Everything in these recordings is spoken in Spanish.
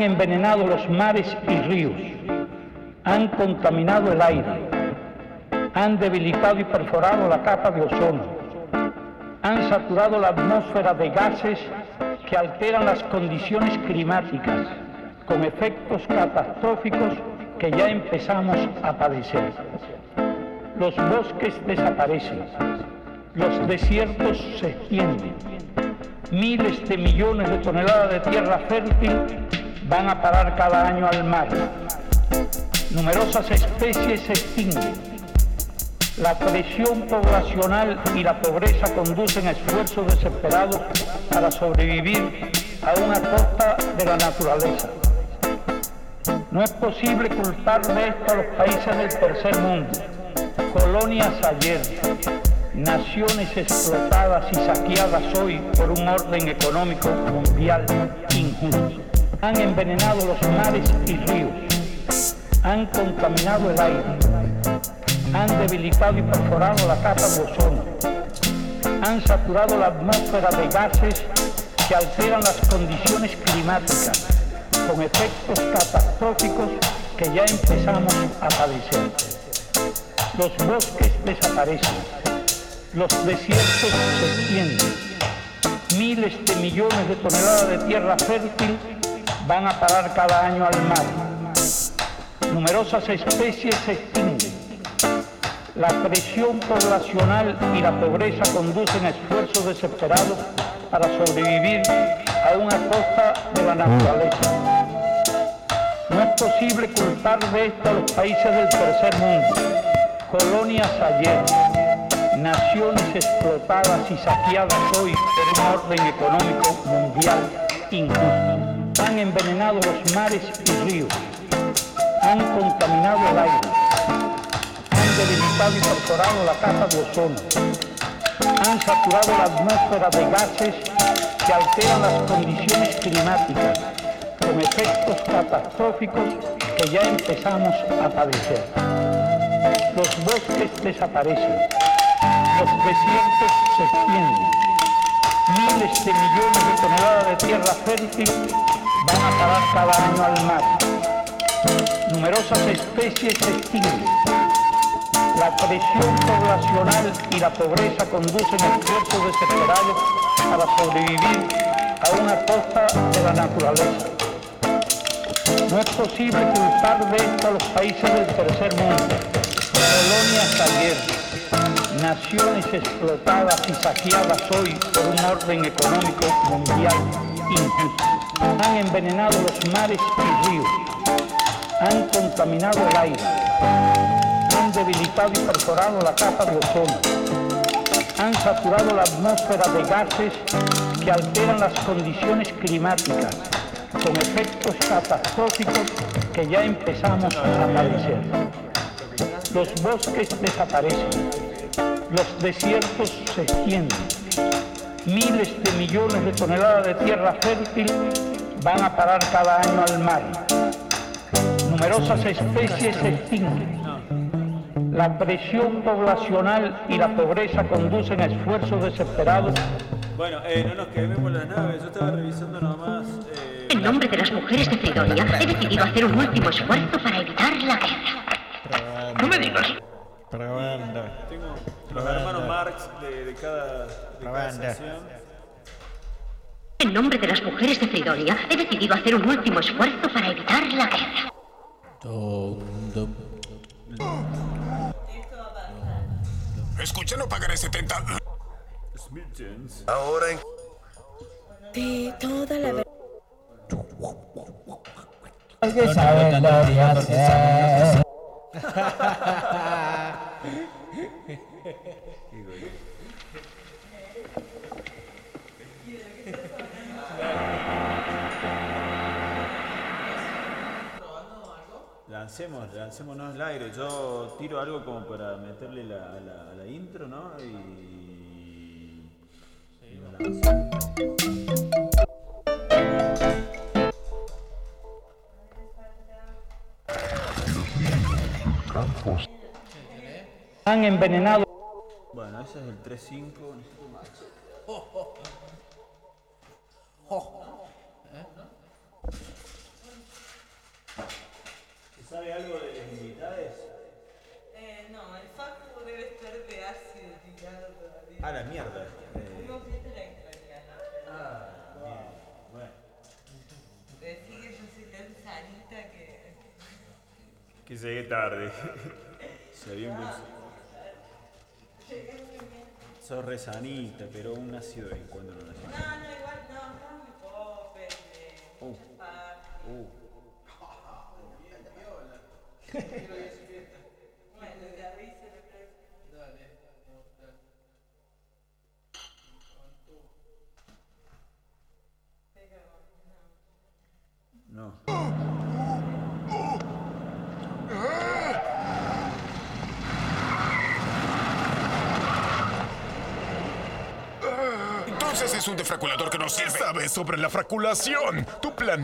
Envenenado los mares y ríos, han contaminado el aire, han debilitado y perforado la capa de ozono, han saturado la atmósfera de gases que alteran las condiciones climáticas con efectos catastróficos que ya empezamos a padecer. Los bosques desaparecen, los desiertos se extienden, miles de millones de toneladas de tierra fértil van a parar cada año al mar. Numerosas especies se extinguen. La presión poblacional y la pobreza conducen a esfuerzos desesperados para sobrevivir a una costa de la naturaleza. No es posible culpar de esto a los países del tercer mundo, colonias ayer, naciones explotadas y saqueadas hoy por un orden económico mundial injusto. Han envenenado los mares y ríos, han contaminado el aire, han debilitado y perforado la capa de ozono, han saturado la atmósfera de gases que alteran las condiciones climáticas con efectos catastróficos que ya empezamos a padecer. Los bosques desaparecen, los desiertos se extienden, miles de millones de toneladas de tierra fértil van a parar cada año al mar. Numerosas especies se extinguen. La presión poblacional y la pobreza conducen a esfuerzos desesperados para sobrevivir a una costa de la naturaleza. No es posible culpar de esto a los países del tercer mundo, colonias ayer, naciones explotadas y saqueadas hoy por un orden económico mundial injusto. Han envenenado los mares y ríos, han contaminado el aire, han debilitado y perforado la capa de ozono, han saturado la atmósfera de gases que alteran las condiciones climáticas con efectos catastróficos que ya empezamos a padecer. Los bosques desaparecen, los desiertos se extienden, miles de millones de toneladas de tierra fértil van a parar cada año al mar. Numerosas especies se extinguen. La presión poblacional y la pobreza conducen a esfuerzos desesperados para sobrevivir a una costa de la naturaleza. No es posible culpar de esto a los países del tercer mundo, colonias ayer, naciones explotadas y saqueadas hoy por un orden económico mundial injusto. Han envenenado los mares y ríos, han contaminado el aire, han debilitado y perforado la capa de ozono, han saturado la atmósfera de gases que alteran las condiciones climáticas con efectos catastróficos que ya empezamos a padecer. Los bosques desaparecen, los desiertos se extienden, miles de millones de toneladas de tierra fértil van a parar cada año al mar. Numerosas especies se extinguen. La presión poblacional y la pobreza conducen a esfuerzos desesperados. Bueno, eh, no nos quememos las naves, yo estaba revisando nomás... Eh... En nombre de las mujeres de Fridonia, he decidido hacer un último esfuerzo para evitar la guerra. No me digas. Probando. Tengo los hermanos Marx de, de cada, de cada. En nombre de las mujeres de Fridonia, he decidido hacer un último esfuerzo para evitar la guerra. Escucha, no pagaré 70. Smithsons. Ahora en... De toda la verdad. lo que hacer. Lancemos, lancémonos al aire. Yo tiro algo como para meterle la, a la, a la intro, ¿no? Y. lanzo. Han envenenado Bueno, ese es el 3-5. Que llegué tarde. Se. Sos re sanita, pero un nacido de vez en cuando no nació. No, no, igual no, no me copes. Uh, uh. Bueno, te aviso la próxima. No. Defraculador que no sirve. ¿Sabes sobre la fraculación? Tu plan.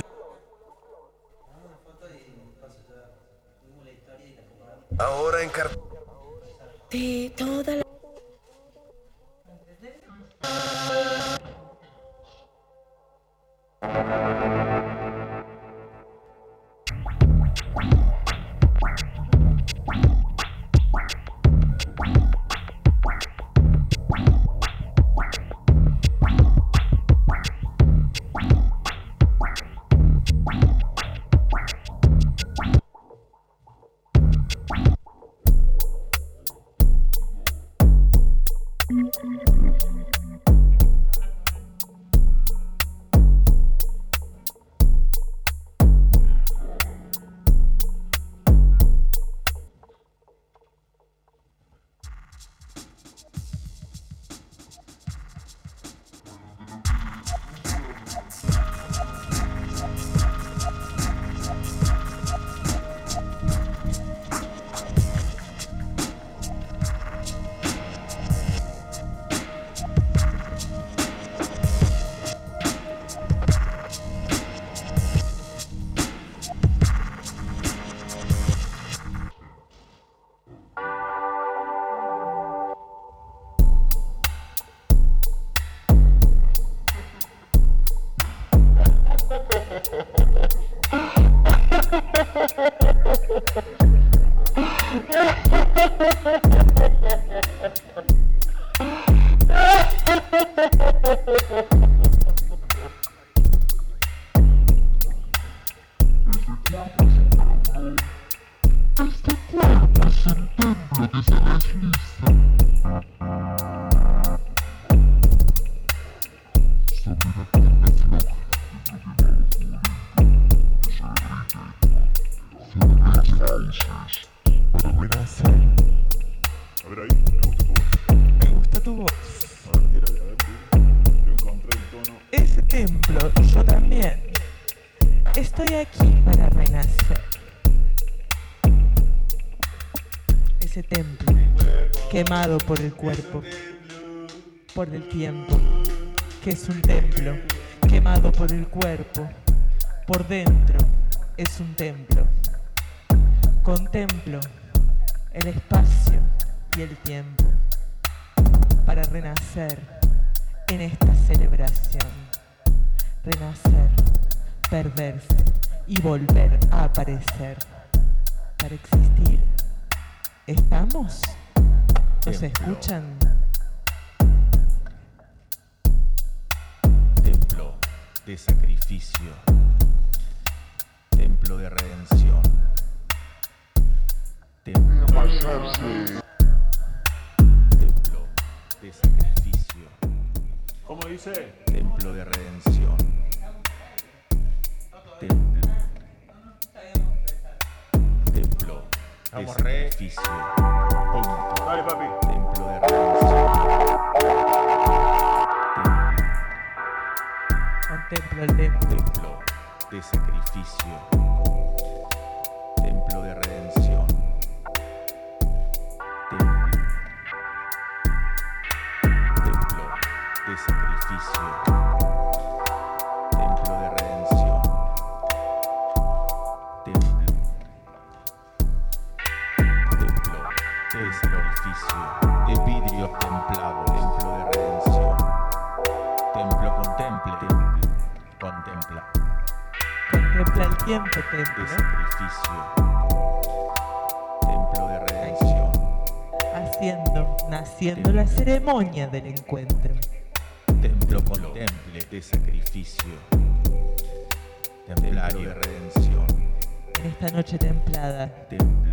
Quemado por el cuerpo, por el tiempo, que es un templo, quemado por el cuerpo, por dentro, es un templo. Contemplo el espacio y el tiempo para renacer en esta celebración. Renacer, perderse y volver a aparecer para existir. ¿Estamos? ¿Nos escuchan? Templo de sacrificio. Templo de redención. Templo, templo de sacrificio. ¿Cómo dice? Templo de redención. Templo. Templo de sacrificio. Dale, papi. Templo de. Contemplo el templo. Templo de sacrificio. Templo de redención. Templo. Templo de sacrificio. Contempla el tiempo, De templo. sacrificio. Templo de redención. Haciendo, naciendo la ceremonia del encuentro. Templo contemple de sacrificio. Templario de redención. En esta noche templada. Templo.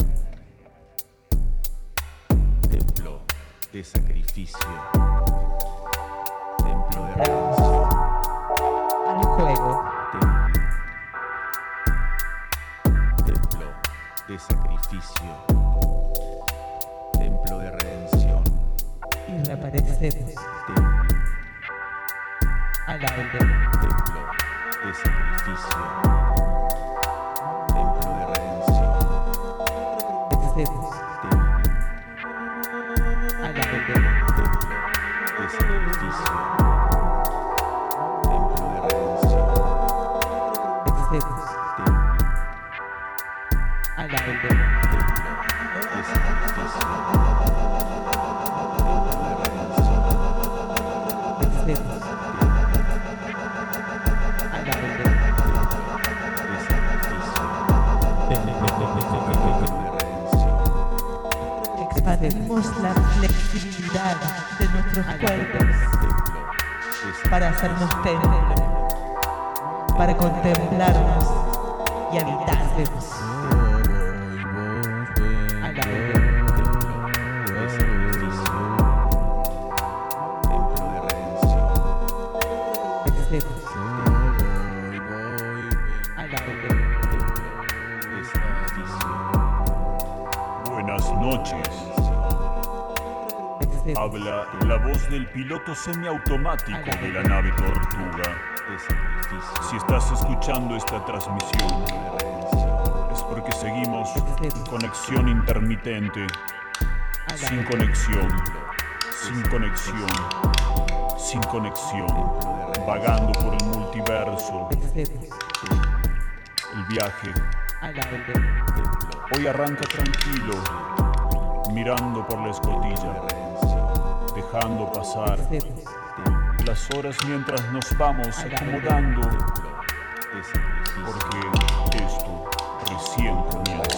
Templo de sacrificio. Templo de redención. De sacrificio. Templo de redención. Y reaparecemos Templo. al aire. Templo de sacrificio. Templo de redención. Hacemos Expandimos la flexibilidad de nuestros cuerpos para hacernos templo, para contemplarnos y habitarnos del piloto semiautomático de la nave Tortuga. Si estás escuchando esta transmisión, es porque seguimos conexión intermitente, sin conexión, sin conexión, sin conexión, vagando por el multiverso, el viaje. Hoy arranca tranquilo, mirando por la escotilla, dejando pasar Hacemos las horas mientras nos vamos acomodando, porque esto recién comienza.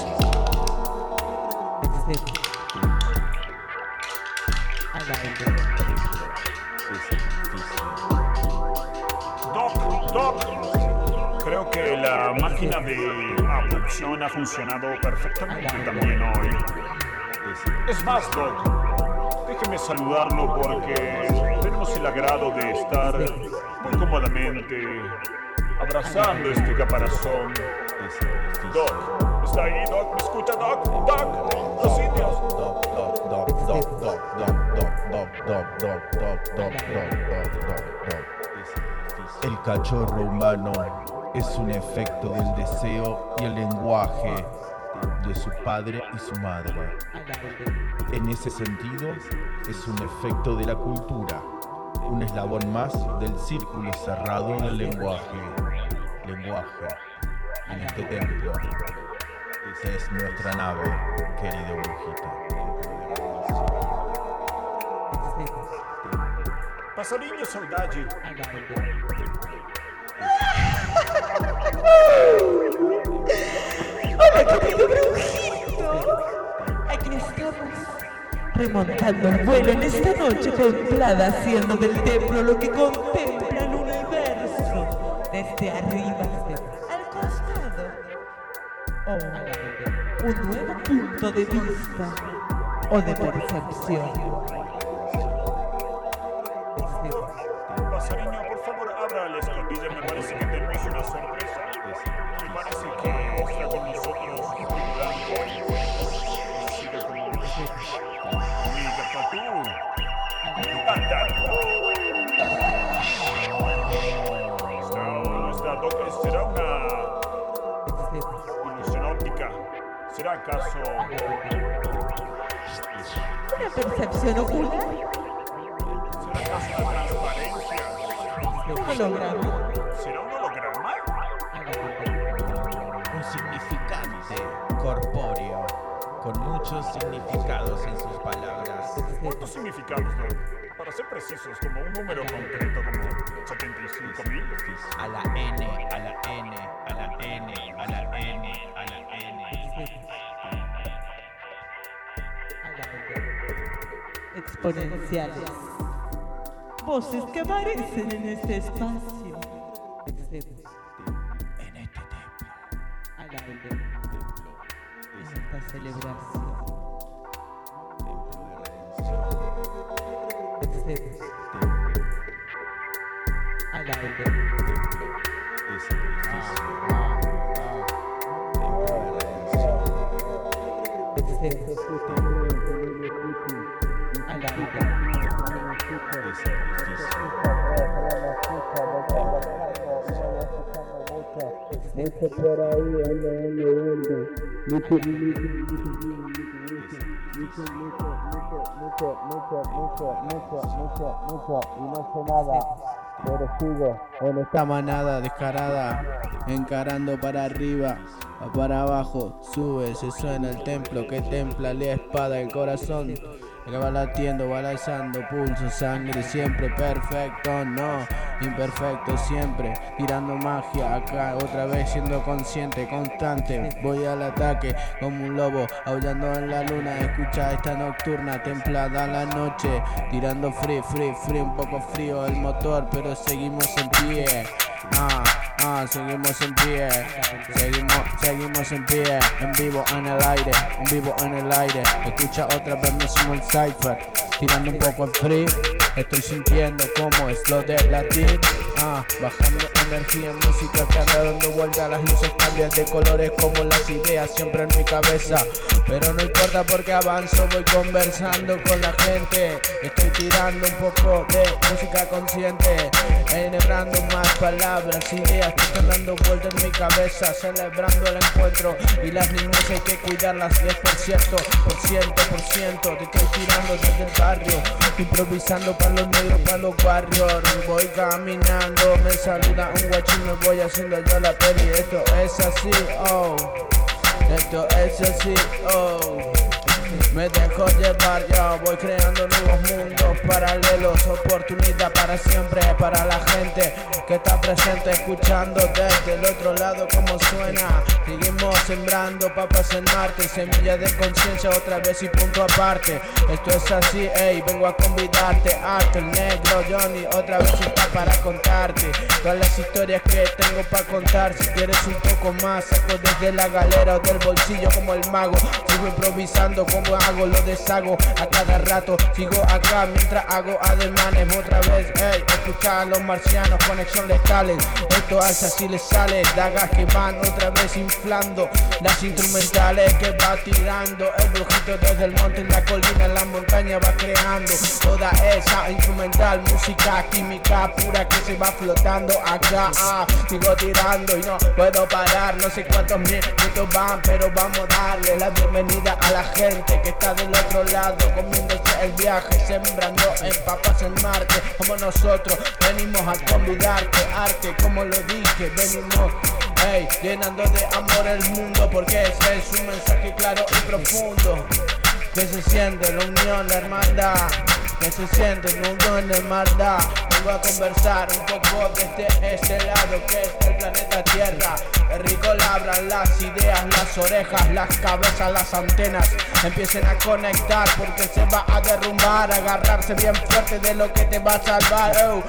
Sacrificio. Doc, Doc, creo que la máquina de abducción ha funcionado perfectamente también hoy. Es más, Doc, déjeme saludarlo porque tenemos el agrado de estar muy cómodamente abrazando este caparazón. Doc, ¿está ahí, Doc? ¿Me escucha, Doc? Doc, los indios. De sacrificio. El cachorro humano es un efecto del deseo y el lenguaje de su padre y su madre. En ese sentido, es un efecto de la cultura, un eslabón más del círculo cerrado del lenguaje. Lenguaje en este templo. Esa es nuestra nave, querido brujito. Passarinho saudade. Aquí estamos remontando el vuelo en esta noche templada, haciendo del templo lo que contempla el universo desde arriba al costado. O un nuevo punto de vista o de percepción. Pasariño, por favor, abra la escotilla. Me parece que tenemos una sorpresa. Me parece que está con nosotros Blanco. Doc- ¿Será una ilusión óptica? ¿Será acaso una percepción ocular. Un holograma. ¿Será un holograma? Un significante corpóreo, con muchos significados en sus palabras. ¿Cuántos significados, Doc? Para ser precisos, como un número concreto, como 75.000. A la N, a la N, a la N, a la N, a la N. Exponenciales. Voces que aparecen en este espacio. En este templo. Al aire. esta celebración. Excesos. Al aire. Mucho por ahí, ando, ando, ando. Mucho, mucho, mucho, mucho, mucho, mucho, mucho, mucho, mucho, mucho, y no sé nada, pero sigo en esta manada descarada, encarando para arriba, para abajo, sube, se suena el templo que templa la espada del corazón. Que va latiendo, va lanzando pulso, sangre, siempre perfecto, no, imperfecto siempre, tirando magia acá, otra vez siendo consciente, constante, voy al ataque como un lobo, aullando en la luna, escucha esta nocturna, templada la noche, tirando free, free, free, un poco frío el motor, pero seguimos en pie, ah. Ah, seguimos en pie, seguimos, seguimos en pie, en vivo en el aire, en vivo en el aire. Escucha otra vez mismo el cipher, tirando un poco en free. Estoy sintiendo como es lo de latir, ah, bajando energía en música que anda dando vuelta, las luces cambian de colores como las ideas siempre en mi cabeza. Pero no importa porque avanzo, voy conversando con la gente, estoy tirando un poco de música consciente, enhebrando más palabras, ideas que están dando vuelta en mi cabeza, celebrando el encuentro y las niñas hay que cuidarlas 10%, por ciento, por ciento, te estoy tirando desde el barrio, improvisando para los negros, para los warriors, voy caminando, me saluda un guachín, me voy haciendo yo la peli, esto es así, oh, esto es así, oh. Me dejo llevar, yo voy creando nuevos mundos paralelos, oportunidad para siempre, para la gente que está presente, escuchando desde el otro lado como suena. Seguimos sembrando papas en Marte, semilla de conciencia otra vez y punto aparte. Esto es así, ey, vengo a convidarte, arte, el negro Johnny, otra vez está para contarte todas las historias que tengo para contar. Si quieres un poco más, saco desde la galera o del bolsillo como el mago, sigo improvisando como hago, lo deshago a cada rato. Sigo acá mientras hago ademanes. Otra vez, ey, escucha a los marcianos, conexión letales. Esto es así le sale. Dagas que van otra vez inflando. Las instrumentales que va tirando. El brujito desde el monte en la colina, en la montaña va creando. Toda esa instrumental, música química pura que se va flotando acá. Ah, sigo tirando y no puedo parar. No sé cuántos minutos van, pero vamos a darle la bienvenida a la gente que está del otro lado, comiéndose el viaje, sembrando en papas en Marte, como nosotros venimos a convidarte, arte, como lo dije, venimos, hey, llenando de amor el mundo, porque ese es un mensaje claro y profundo, que se siente la unión, la hermandad, que se siente la unión, la hermandad, vengo a conversar un poco desde este lado que es el planeta Tierra, el rico labran las ideas, las orejas, las cabezas, las antenas empiecen a conectar porque se va a derrumbar, agarrarse bien fuerte de lo que te va a salvar. Oh,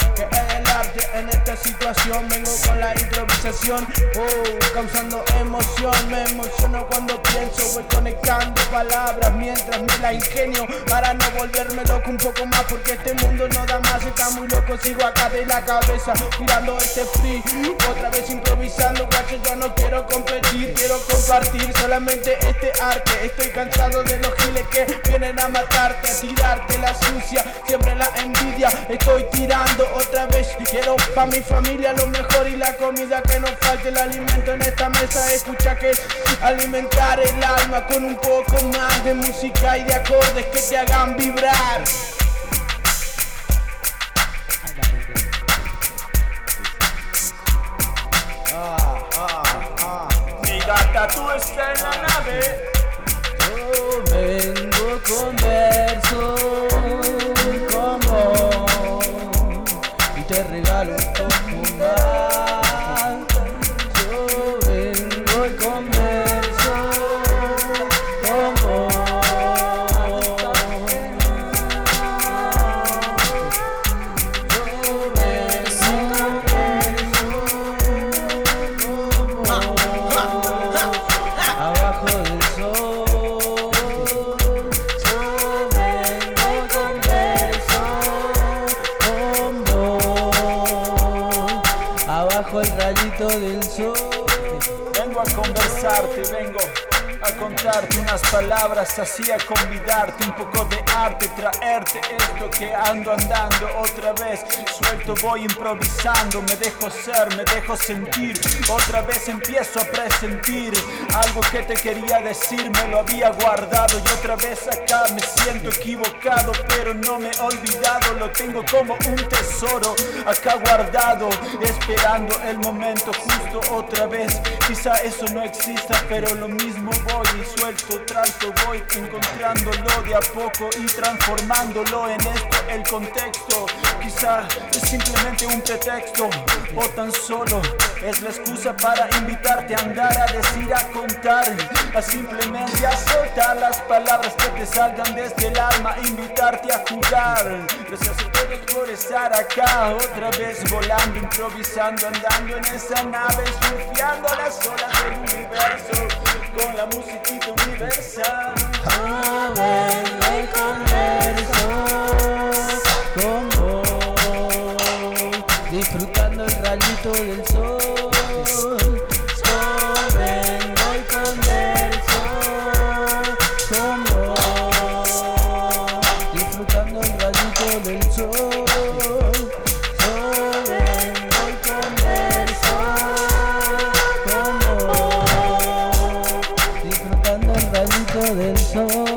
en esta situación, vengo con la improvisación, oh, causando emoción, me emociono cuando pienso, voy conectando palabras mientras me la ingenio. Para no volverme loco un poco más porque este mundo no da más, está muy loco, sigo acá de la cabeza, tirando este free, otra vez improvisando, guacho, yo no quiero competir, quiero compartir solamente este arte, estoy cansado de los giles que vienen a matarte, a tirarte la sucia, siempre la envidia, estoy tirando otra vez, quiero pa' mi familia lo mejor y la comida que no falte, el alimento en esta mesa, escucha que es alimentar el alma con un poco más de música y de acordes que te hagan vibrar. Ah, ah, ah. Mi gata, tú estás en la nave. Yo vengo converso como unas palabras, así a convidarte un poco de arte, traerte esto que ando andando otra vez. Suelto voy improvisando, me dejo ser, me dejo sentir. Otra vez empiezo a presentir algo que te quería decir, me lo había guardado y otra vez acá me siento equivocado, pero no me he olvidado, lo tengo como un tesoro acá guardado, esperando el momento justo otra vez. Quizá eso no exista, pero lo mismo voy y suelto, trato, voy encontrándolo de a poco y transformándolo en esto el contexto. Quizá es simplemente un pretexto o tan solo es la excusa para invitarte a andar, a decir, a contar, a simplemente a soltar las palabras que te salgan desde el alma, invitarte a jugar. Gracias a todos por estar acá, otra vez volando, improvisando, andando en esa nave, surfeando las olas del universo con la musiquita universal. Vengo y converso con vos, disfrutando el rayito del sol. Rayito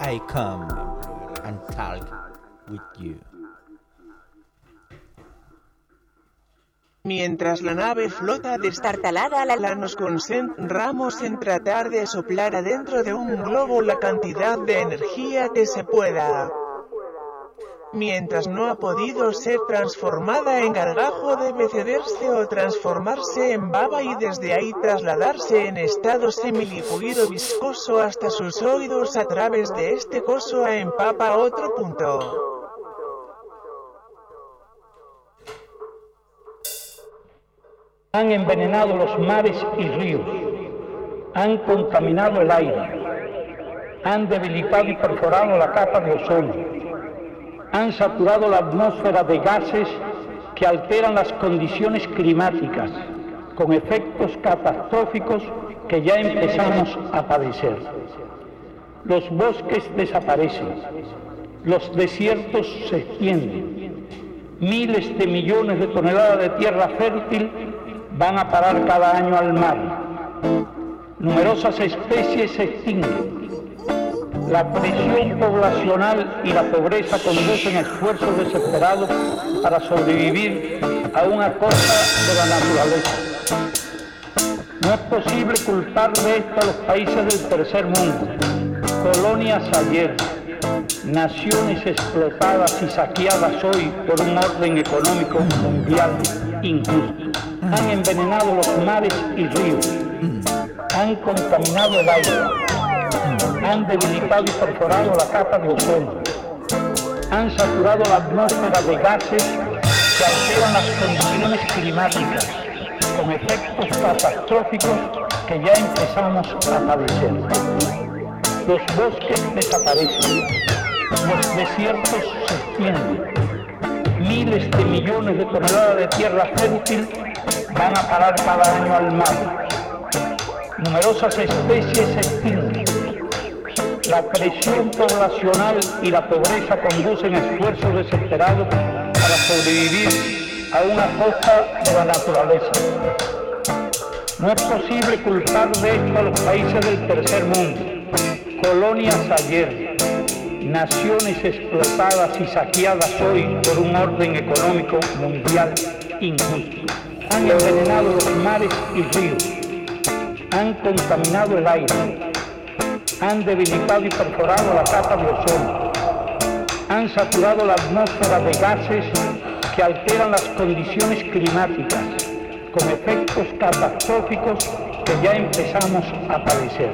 I come and talk with you. Mientras la nave flota destartalada, la, la nos concentramos en tratar de soplar adentro de un globo la cantidad de energía que se pueda. Mientras no ha podido ser transformada en gargajo debe cederse o transformarse en baba y desde ahí trasladarse en estado semiliquido viscoso hasta sus oídos a través de este coso a empapa otro punto. Han envenenado los mares y ríos, han contaminado el aire, han debilitado y perforado la capa de ozono, han saturado la atmósfera de gases que alteran las condiciones climáticas, con efectos catastróficos que ya empezamos a padecer. Los bosques desaparecen, los desiertos se extienden, miles de millones de toneladas de tierra fértil van a parar cada año al mar. Numerosas especies se extinguen. La presión poblacional y la pobreza conducen a esfuerzos desesperados para sobrevivir a una cosa de la naturaleza. No es posible culpar de esto a los países del tercer mundo, colonias ayer, naciones explotadas y saqueadas hoy por un orden económico mundial injusto. Han envenenado los mares y ríos, han contaminado el aire, han debilitado y perforado la capa de ozono, han saturado la atmósfera de gases que alteran las condiciones climáticas, con efectos catastróficos que ya empezamos a padecer. Los bosques desaparecen, Los desiertos se extienden. Miles de millones de toneladas de tierra fértil van a parar cada año al mar. Numerosas especies se extinguen. La presión poblacional y la pobreza conducen esfuerzos desesperados para sobrevivir a una costa de la naturaleza. No es posible culpar de esto a los países del tercer mundo, colonias ayer, naciones explotadas y saqueadas hoy por un orden económico mundial injusto. Han envenenado los mares y ríos, han contaminado el aire, han debilitado y perforado la capa de ozono, han saturado la atmósfera de gases que alteran las condiciones climáticas con efectos catastróficos que ya empezamos a padecer.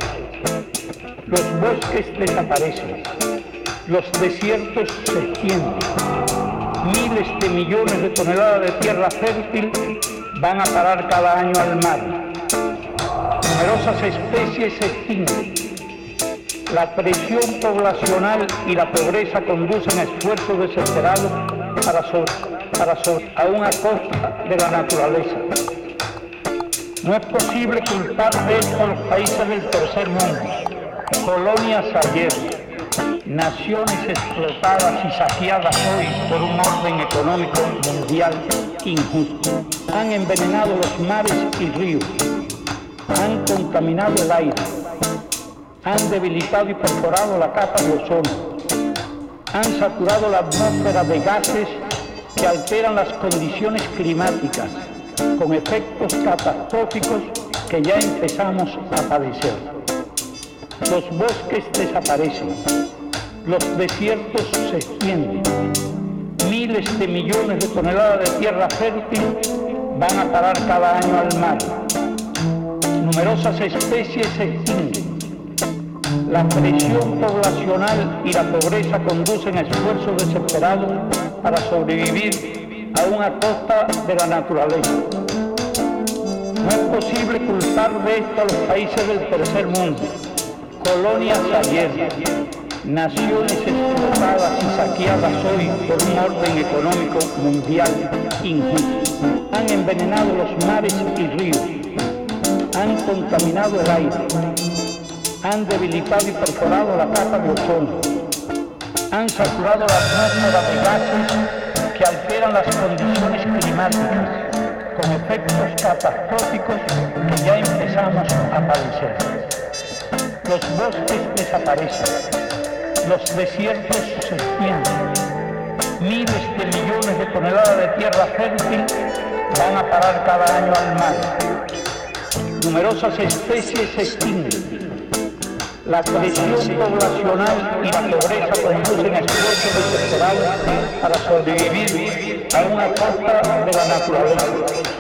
Los bosques desaparecen, los desiertos se extienden, miles de millones de toneladas de tierra fértil van a parar cada año al mar. Numerosas especies se extinguen. La presión poblacional y la pobreza conducen a esfuerzos desesperados para, so para so a una costa de la naturaleza. No es posible culpar de esto a los países del tercer mundo, colonias ayer, naciones explotadas y saqueadas hoy por un orden económico mundial injusto. Han envenenado los mares y ríos, han contaminado el aire, han debilitado y perforado la capa de ozono, han saturado la atmósfera de gases que alteran las condiciones climáticas con efectos catastróficos que ya empezamos a padecer. Los bosques desaparecen, los desiertos se extienden, miles de millones de toneladas de tierra fértil van a parar cada año al mar. Numerosas especies se extinguen. La presión poblacional y la pobreza conducen a esfuerzos desesperados para sobrevivir a una costa de la naturaleza. No es posible culpar de esto a los países del tercer mundo, colonias ayer, naciones explotadas y saqueadas hoy por un orden económico mundial injusto. Han envenenado los mares y ríos, han contaminado el aire, han debilitado y perforado la capa de ozono, han saturado la atmósfera de gases que alteran las condiciones climáticas con efectos catastróficos que ya empezamos a padecer. Los bosques desaparecen, los desiertos se extienden, miles de millones de toneladas de tierra fértil van a parar cada año al mar. Numerosas especies se extinguen. La presión poblacional y la pobreza conducen a esfuerzos desesperados para sobrevivir a una costa de la naturaleza.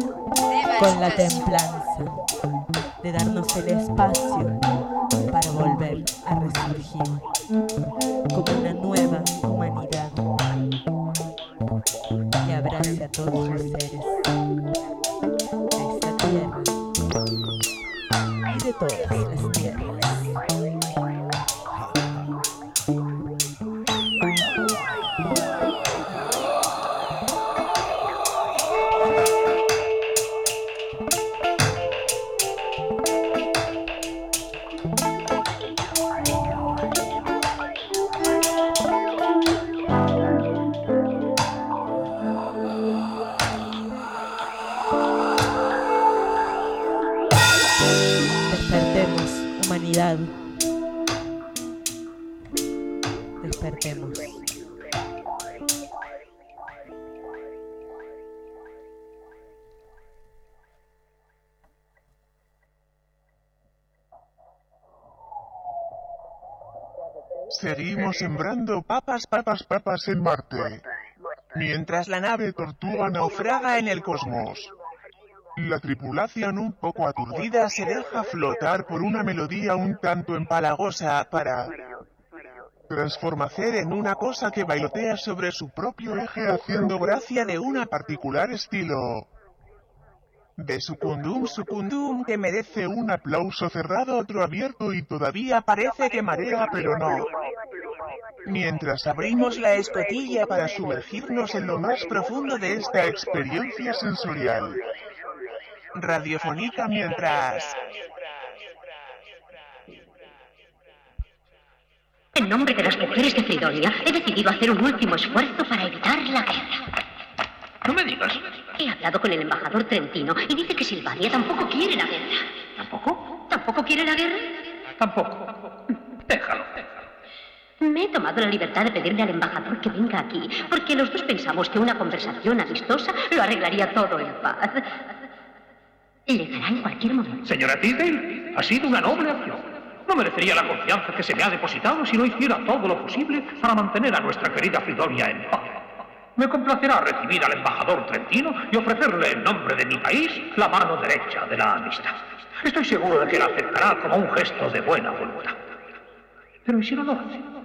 Con la templanza de darnos el espacio para volver a resurgir como una nueva humanidad que abrace a todos los seres de esta tierra y de todas las tierras. Sembrando papas, papas, papas en Marte. Mientras la nave Tortuga naufraga en el cosmos. La tripulación un poco aturdida se deja flotar por una melodía un tanto empalagosa para transformacer en una cosa que bailotea sobre su propio eje haciendo gracia de una particular estilo. De sucundum sucundum que merece un aplauso cerrado, otro abierto y todavía parece que marea pero no. Mientras abrimos la escotilla para sumergirnos en lo más profundo de esta experiencia sensorial. Radiofónica mientras... En nombre de las mujeres de Fridonia, he decidido hacer un último esfuerzo para evitar la guerra. No me digas. He hablado con el embajador trentino y dice que Silvania tampoco quiere la guerra. ¿Tampoco? ¿Tampoco quiere la guerra? Tampoco. Déjalo. Me he tomado la libertad de pedirle al embajador que venga aquí, porque los dos pensamos que una conversación amistosa lo arreglaría todo en paz. Llegará en cualquier momento. Señora Tisdale, ha sido una noble acción. No merecería la confianza que se me ha depositado si no hiciera todo lo posible para mantener a nuestra querida Fridonia en paz. Me complacerá recibir al embajador trentino y ofrecerle en nombre de mi país la mano derecha de la amistad. Estoy seguro de que la aceptará como un gesto de buena voluntad. Pero ¿y si no lo hace?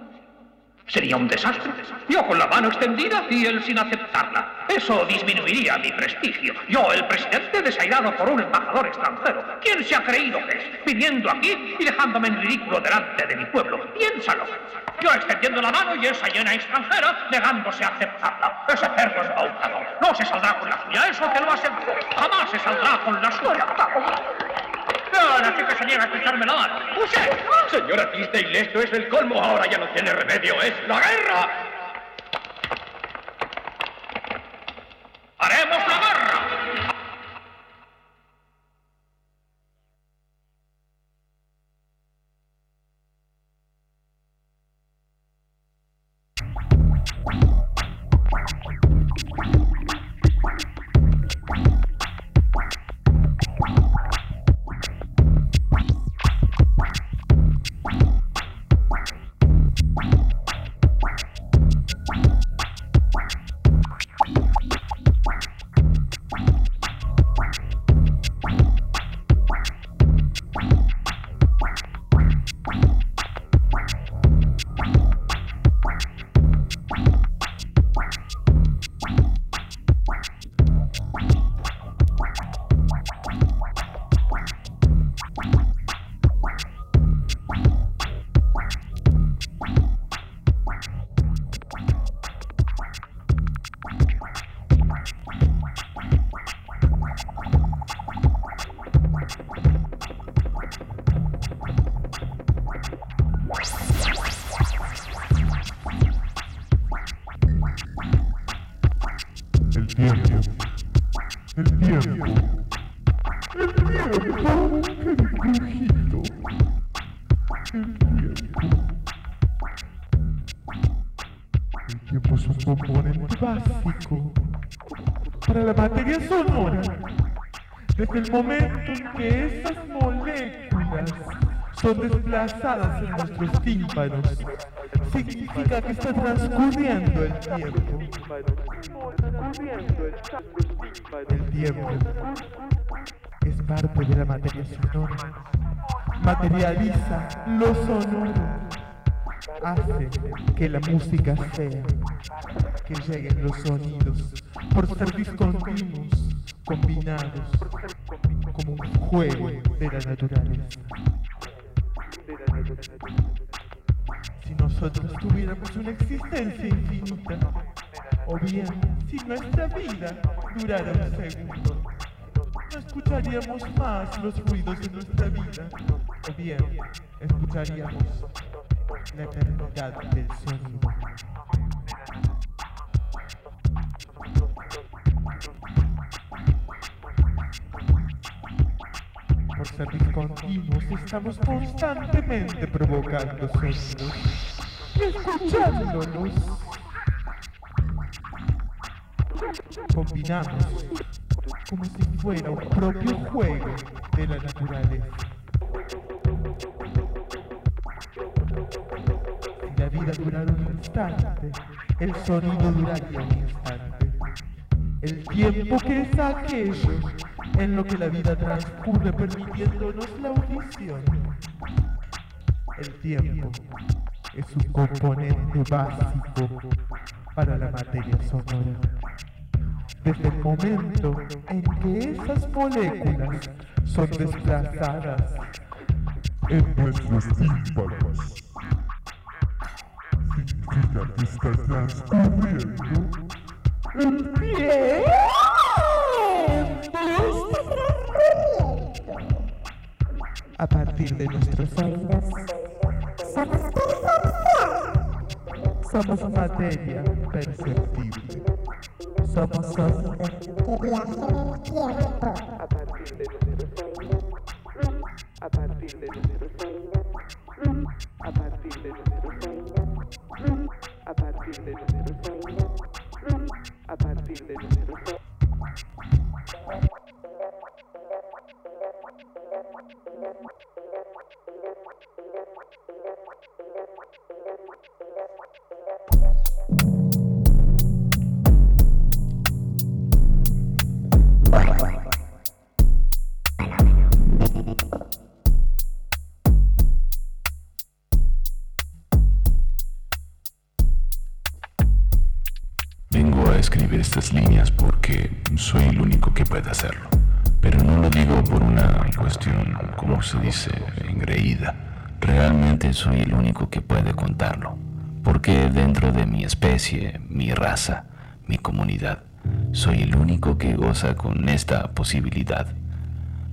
Sería un desastre. Yo con la mano extendida y él sin aceptarla. Eso disminuiría mi prestigio. Yo, el presidente, desairado por un embajador extranjero. ¿Quién se ha creído que es? Viniendo aquí y dejándome en ridículo delante de mi pueblo. Piénsalo. Yo extendiendo la mano y esa llena extranjera negándose a aceptarla. Ese cerdo embaucador. No se saldrá con la suya, eso te lo aseguro. Jamás se saldrá con la suya. No, la chica se. Señora Tisdale, esto es el colmo. Ahora ya no tiene remedio. ¡Es la guerra! Sonora. Desde el momento en que esas moléculas son desplazadas en nuestros tímpanos, significa que está transcurriendo el tiempo. El tiempo es parte de la materia sonora. Materializa lo sonoro. Hace que la música sea, que lleguen los sonidos por ser discontinuos, combinados, como un juego de la naturaleza. Si nosotros tuviéramos una existencia infinita, o bien si nuestra vida durara un segundo, no escucharíamos más los ruidos de nuestra vida, o bien escucharíamos la eternidad del sonido. Por ser discontinuos, estamos constantemente provocando sonidos y escuchándolos. Combinamos como si fuera un propio juego de la naturaleza. Si la vida durara un instante, el sonido duraría un instante. El tiempo que es aquello en lo que la vida transcurre permitiéndonos la audición. El tiempo es un componente básico para la materia sonora. Desde el momento en que esas moléculas son desplazadas en nuestros tímpanos, significa que está transcurriendo el tiempo. A partir de nuestros oídos, somos materia perceptible. Somos tiempo. A partir de Porque dentro de mi especie, mi raza, mi comunidad, soy el único que goza con esta posibilidad.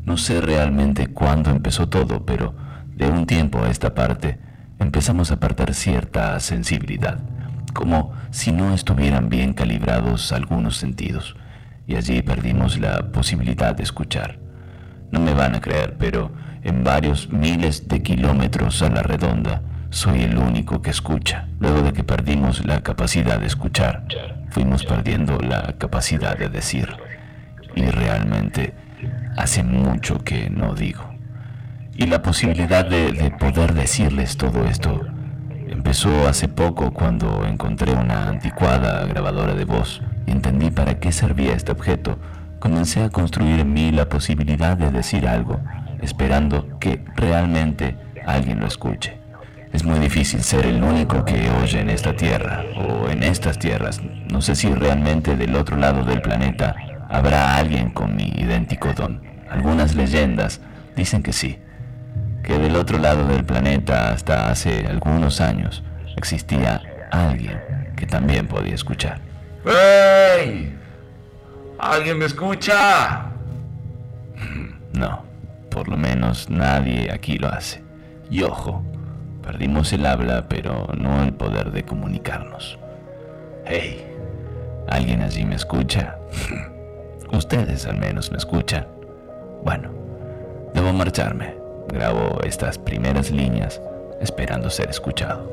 No sé realmente cuándo empezó todo, pero de un tiempo a esta parte empezamos a perder cierta sensibilidad como si no estuvieran bien calibrados algunos sentidos, y allí perdimos la posibilidad de escuchar. No me van a creer, pero en varios miles de kilómetros a la redonda soy el único que escucha. Luego de que perdimos la capacidad de escuchar, fuimos perdiendo la capacidad de decir. Y realmente hace mucho que no digo. Y la posibilidad de, de poder decirles todo esto Empezó hace poco cuando encontré una anticuada grabadora de voz y entendí para qué servía este objeto. Comencé a construir en mí la posibilidad de decir algo, esperando que realmente alguien lo escuche. Es muy difícil ser el único que oye en esta tierra o en estas tierras. No sé si realmente del otro lado del planeta habrá alguien con mi idéntico don. Algunas leyendas dicen que sí que del otro lado del planeta hasta hace algunos años existía alguien que también podía escuchar. ¡Hey! ¿Alguien me escucha? No, por lo menos nadie aquí lo hace. Y ojo, perdimos el habla, pero no el poder de comunicarnos. ¡Hey! ¿Alguien allí me escucha? Ustedes al menos me escuchan. Bueno, debo marcharme. Grabo estas primeras líneas esperando ser escuchado.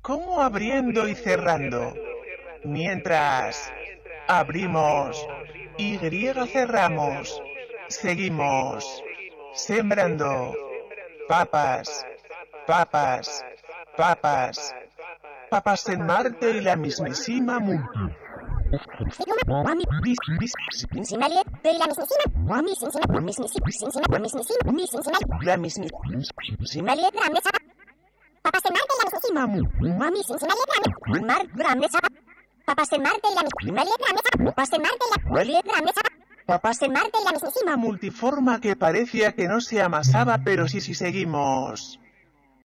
¿Cómo abriendo y cerrando? Mientras abrimos. Y cerramos, seguimos. Sembrando. Papas, papas, papas, papas en Marte y la mismísima multitud. La mismísima Papas en Marte y la mismísima en Marte y la Papas en Marte y la mismísima. Multiforma que parecía que no se amasaba, pero sí si seguimos.